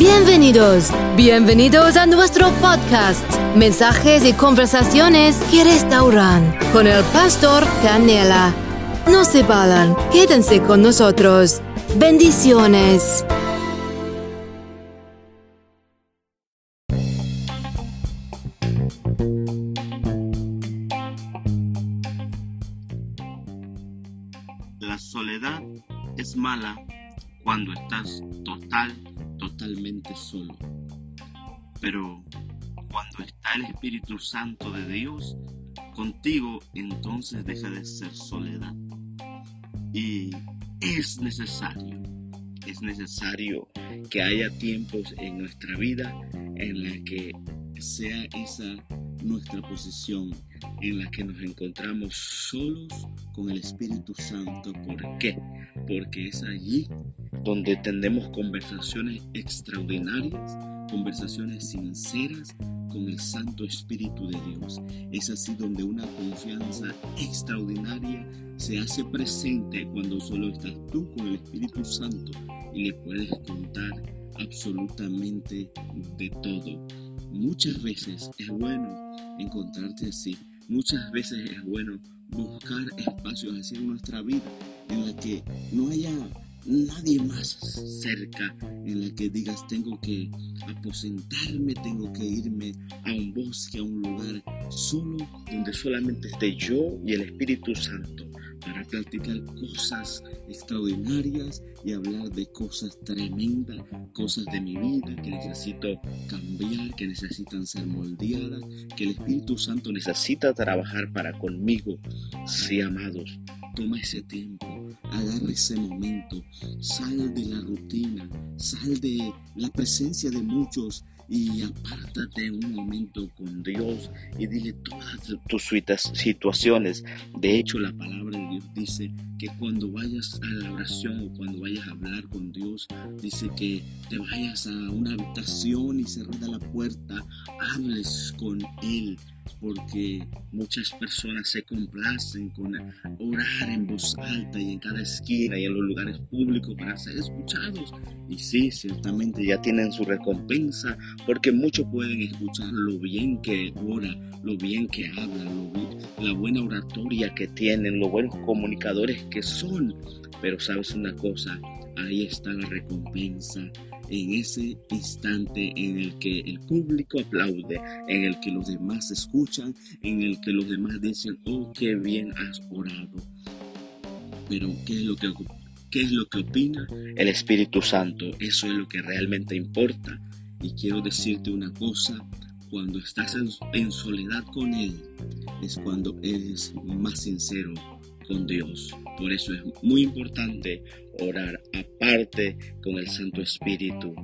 Bienvenidos, bienvenidos a nuestro podcast, mensajes y conversaciones que restauran con el pastor Canela. No se vayan, quédense con nosotros. Bendiciones. La soledad es mala cuando estás total, totalmente solo. Pero cuando está el Espíritu Santo de Dios contigo, entonces deja de ser soledad. Y es necesario, es necesario que haya tiempos en nuestra vida en la que sea esa nuestra posición en la que nos encontramos solos con el Espíritu Santo. ¿Por qué? Porque es allí donde tendemos conversaciones extraordinarias, conversaciones sinceras con el Santo Espíritu de Dios. Es así donde una confianza extraordinaria se hace presente cuando solo estás tú con el Espíritu Santo y le puedes contar absolutamente de todo. Muchas veces es bueno encontrarte así. Muchas veces es bueno buscar espacios así en nuestra vida en la que no haya nadie más cerca en la que digas tengo que aposentarme, tengo que irme a un bosque, a un lugar solo donde solamente esté yo y el Espíritu Santo para platicar cosas extraordinarias y hablar de cosas tremendas, cosas de mi vida que necesito cambiar, que necesitan ser moldeadas, que el Espíritu Santo necesita trabajar para conmigo. Sí, amados, toma ese tiempo, agarra ese momento, sal de la rutina, sal de la presencia de muchos y apártate un momento con Dios y dile todas tus situaciones. De hecho, la palabra de Dios dice que cuando vayas a la oración o cuando vayas a hablar con Dios, dice que te vayas a una habitación y cerrada la puerta, hables con Él porque muchas personas se complacen con orar en voz alta y en cada esquina y en los lugares públicos para ser escuchados. Y sí, ciertamente ya tienen su recompensa porque muchos pueden escuchar lo bien que ora, lo bien que habla, la buena oratoria que tienen, los buenos comunicadores que son. Pero sabes una cosa, ahí está la recompensa en ese instante en el que el público aplaude, en el que los demás escuchan, en el que los demás dicen, oh, qué bien has orado. Pero, ¿qué es lo que, qué es lo que opina el Espíritu Santo? Eso es lo que realmente importa. Y quiero decirte una cosa, cuando estás en soledad con Él, es cuando eres más sincero Dios. Por eso es muy importante orar aparte con el Santo Espíritu.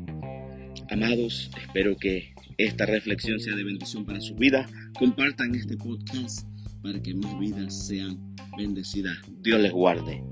Amados, espero que esta reflexión sea de bendición para su vida. Compartan este podcast para que más vidas sean bendecidas. Dios les guarde.